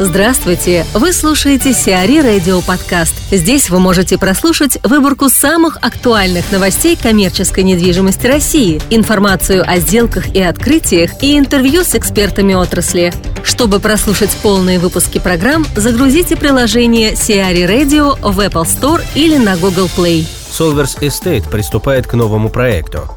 Здравствуйте! Вы слушаете Сиари Радио Подкаст. Здесь вы можете прослушать выборку самых актуальных новостей коммерческой недвижимости России, информацию о сделках и открытиях и интервью с экспертами отрасли. Чтобы прослушать полные выпуски программ, загрузите приложение Сиари Radio в Apple Store или на Google Play. Solvers Estate приступает к новому проекту.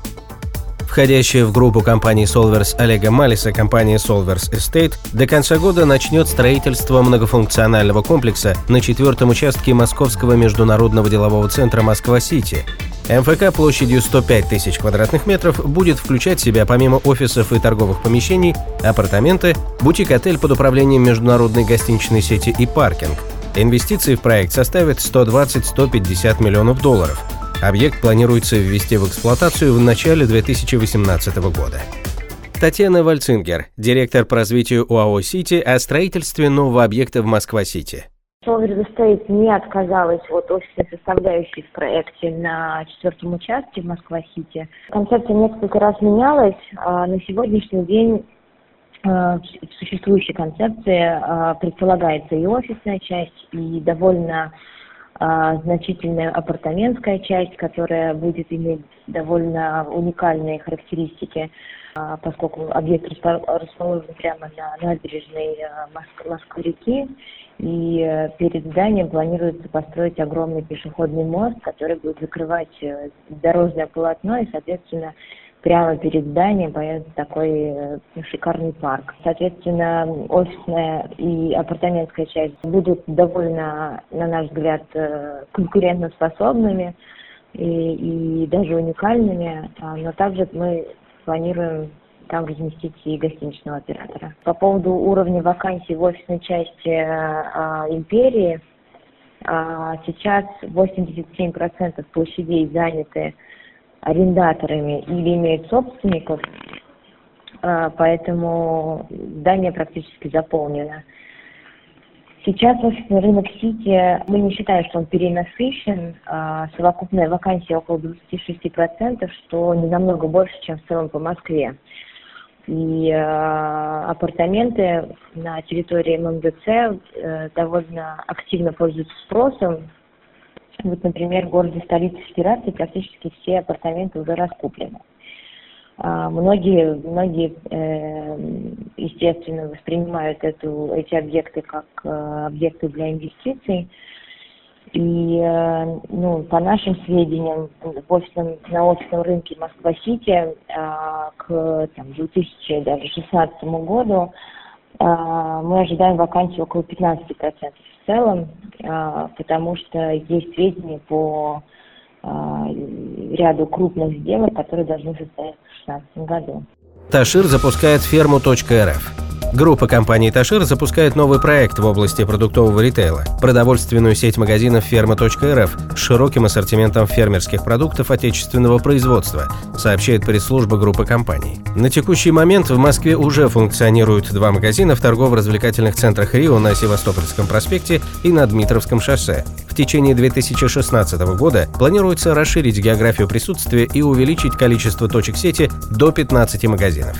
Входящая в группу компаний Solvers Олега Малиса компания Solvers Estate до конца года начнет строительство многофункционального комплекса на четвертом участке Московского международного делового центра Москва-Сити. МФК площадью 105 тысяч квадратных метров будет включать в себя помимо офисов и торговых помещений, апартаменты, бутик-отель под управлением международной гостиничной сети и паркинг. Инвестиции в проект составят 120-150 миллионов долларов – Объект планируется ввести в эксплуатацию в начале 2018 года. Татьяна Вальцингер, директор по развитию УАО «Сити» о строительстве нового объекта в Москва-Сити. Solver Estate не отказалась от офисной составляющей в проекте на четвертом участке в Москва-Сити. Концепция несколько раз менялась. А на сегодняшний день а, в существующей концепции а, предполагается и офисная часть, и довольно значительная апартаментская часть, которая будет иметь довольно уникальные характеристики, а, поскольку объект расположен прямо на набережной а, Москвы-реки, и э, перед зданием планируется построить огромный пешеходный мост, который будет закрывать э, дорожное полотно и, соответственно, прямо перед зданием появится такой э, шикарный парк. Соответственно, офисная и апартаментская часть будут довольно, на наш взгляд, э, конкурентоспособными и, и даже уникальными, а, но также мы планируем там разместить и гостиничного оператора. По поводу уровня вакансий в офисной части а, империи, а, сейчас 87% площадей заняты арендаторами или имеют собственников, а, поэтому здание практически заполнено. Сейчас офисный рынок Сити, мы не считаем, что он перенасыщен, а, совокупная вакансия около 26%, что не намного больше, чем в целом по Москве. И э, апартаменты на территории ММДЦ э, довольно активно пользуются спросом, вот, например, в городе столице Федерации практически все апартаменты уже раскуплены. А, многие, многие, э, естественно, воспринимают эту, эти объекты как э, объекты для инвестиций. И, э, ну, по нашим сведениям, в офисном, на офисном рынке Москва-Сити э, к там, 2016 году мы ожидаем вакансий около 15% в целом. А, потому что есть сведения по а, ряду крупных сделок, которые должны состояться в 2016 году. Ташир запускает ферму.рф. Группа компаний «Ташир» запускает новый проект в области продуктового ритейла – продовольственную сеть магазинов «Ферма.рф» с широким ассортиментом фермерских продуктов отечественного производства, сообщает пресс-служба группы компаний. На текущий момент в Москве уже функционируют два магазина в торгово-развлекательных центрах «Рио» на Севастопольском проспекте и на Дмитровском шоссе. В течение 2016 года планируется расширить географию присутствия и увеличить количество точек сети до 15 магазинов.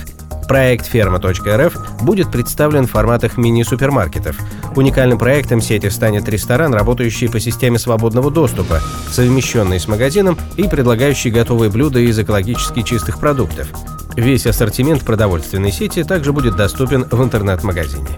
Проект «Ферма.рф» будет представлен в форматах мини-супермаркетов. Уникальным проектом сети станет ресторан, работающий по системе свободного доступа, совмещенный с магазином и предлагающий готовые блюда из экологически чистых продуктов. Весь ассортимент продовольственной сети также будет доступен в интернет-магазине.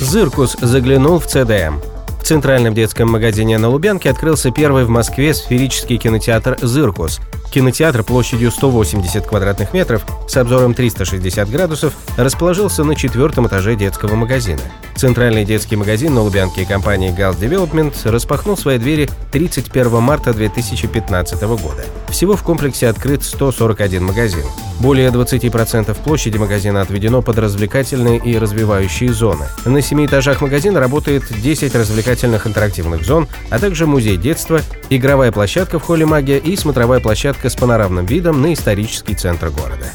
Зыркус заглянул в ЦДМ. В центральном детском магазине на Лубянке открылся первый в Москве сферический кинотеатр «Зыркус», Кинотеатр площадью 180 квадратных метров с обзором 360 градусов расположился на четвертом этаже детского магазина. Центральный детский магазин на Лубянке компании Gals Development распахнул свои двери 31 марта 2015 года. Всего в комплексе открыт 141 магазин. Более 20% площади магазина отведено под развлекательные и развивающие зоны. На семи этажах магазина работает 10 развлекательных интерактивных зон, а также музей детства, игровая площадка в холле «Магия» и смотровая площадка с панорамным видом на исторический центр города.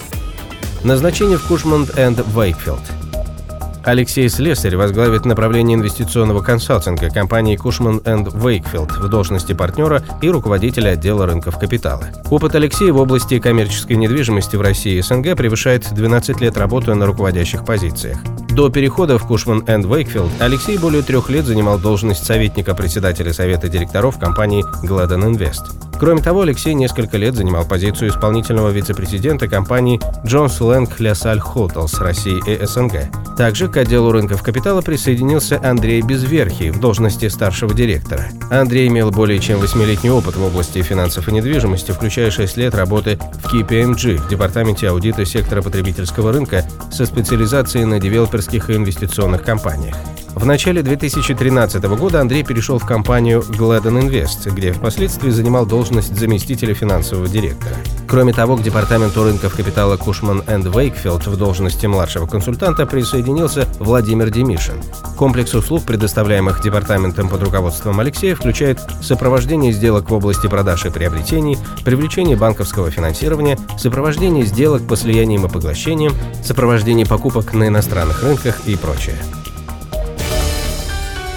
Назначение в Cushman and Wakefield – Алексей Слесарь возглавит направление инвестиционного консалтинга компании Cushman and Wakefield в должности партнера и руководителя отдела рынков капитала. Опыт Алексея в области коммерческой недвижимости в России и СНГ превышает 12 лет работы на руководящих позициях. До перехода в Cushman and Wakefield Алексей более трех лет занимал должность советника председателя совета директоров компании Gladden Invest. Кроме того, Алексей несколько лет занимал позицию исполнительного вице-президента компании Джонс Лэнг Лясаль Хотелс России и СНГ. Также к отделу рынков капитала присоединился Андрей Безверхий в должности старшего директора. Андрей имел более чем восьмилетний опыт в области финансов и недвижимости, включая 6 лет работы в KPMG в департаменте аудита сектора потребительского рынка со специализацией на девелоперских и инвестиционных компаниях. В начале 2013 года Андрей перешел в компанию Gladden Invest, где впоследствии занимал должность заместителя финансового директора. Кроме того, к департаменту рынков капитала Cushman and Wakefield в должности младшего консультанта присоединился Владимир Демишин. Комплекс услуг, предоставляемых департаментом под руководством Алексея, включает сопровождение сделок в области продаж и приобретений, привлечение банковского финансирования, сопровождение сделок по слияниям и поглощениям, сопровождение покупок на иностранных рынках и прочее.